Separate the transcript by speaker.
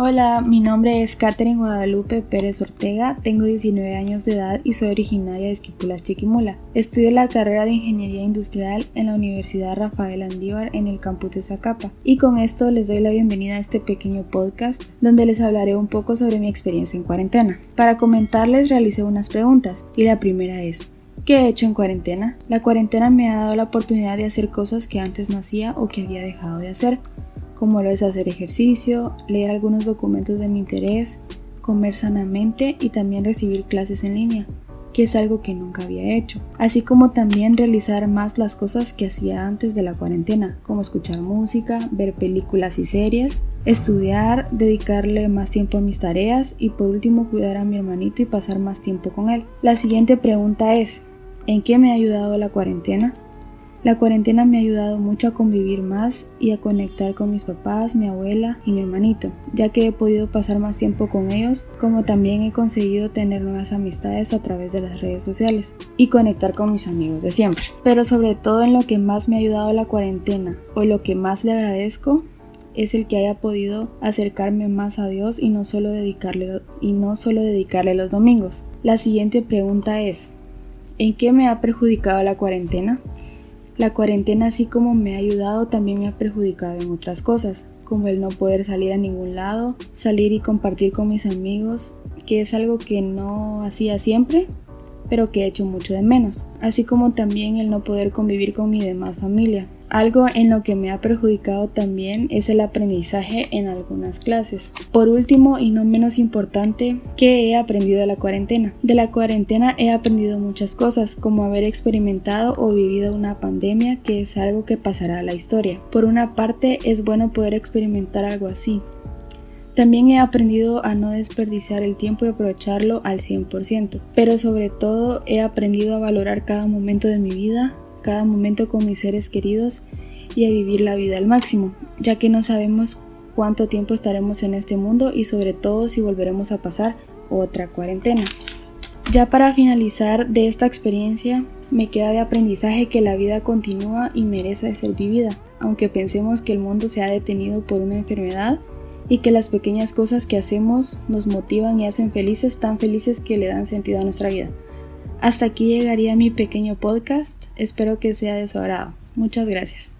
Speaker 1: Hola, mi nombre es Catherine Guadalupe Pérez Ortega, tengo 19 años de edad y soy originaria de Esquipulas, Chiquimula. Estudio la carrera de Ingeniería Industrial en la Universidad Rafael Andívar en el campus de Zacapa. Y con esto les doy la bienvenida a este pequeño podcast donde les hablaré un poco sobre mi experiencia en cuarentena. Para comentarles realicé unas preguntas y la primera es ¿Qué he hecho en cuarentena? La cuarentena me ha dado la oportunidad de hacer cosas que antes no hacía o que había dejado de hacer como lo es hacer ejercicio, leer algunos documentos de mi interés, comer sanamente y también recibir clases en línea, que es algo que nunca había hecho, así como también realizar más las cosas que hacía antes de la cuarentena, como escuchar música, ver películas y series, estudiar, dedicarle más tiempo a mis tareas y por último cuidar a mi hermanito y pasar más tiempo con él. La siguiente pregunta es, ¿en qué me ha ayudado la cuarentena? La cuarentena me ha ayudado mucho a convivir más y a conectar con mis papás, mi abuela y mi hermanito, ya que he podido pasar más tiempo con ellos, como también he conseguido tener nuevas amistades a través de las redes sociales y conectar con mis amigos de siempre. Pero sobre todo en lo que más me ha ayudado la cuarentena o lo que más le agradezco es el que haya podido acercarme más a Dios y no solo dedicarle y no solo dedicarle los domingos. La siguiente pregunta es ¿En qué me ha perjudicado la cuarentena? La cuarentena así como me ha ayudado también me ha perjudicado en otras cosas, como el no poder salir a ningún lado, salir y compartir con mis amigos, que es algo que no hacía siempre, pero que he hecho mucho de menos, así como también el no poder convivir con mi demás familia. Algo en lo que me ha perjudicado también es el aprendizaje en algunas clases. Por último y no menos importante, ¿qué he aprendido de la cuarentena? De la cuarentena he aprendido muchas cosas, como haber experimentado o vivido una pandemia que es algo que pasará a la historia. Por una parte es bueno poder experimentar algo así, también he aprendido a no desperdiciar el tiempo y aprovecharlo al 100%, pero sobre todo he aprendido a valorar cada momento de mi vida, cada momento con mis seres queridos y a vivir la vida al máximo, ya que no sabemos cuánto tiempo estaremos en este mundo y sobre todo si volveremos a pasar otra cuarentena. Ya para finalizar de esta experiencia, me queda de aprendizaje que la vida continúa y merece ser vivida, aunque pensemos que el mundo se ha detenido por una enfermedad y que las pequeñas cosas que hacemos nos motivan y hacen felices, tan felices que le dan sentido a nuestra vida. Hasta aquí llegaría mi pequeño podcast, espero que sea de su agrado. Muchas gracias.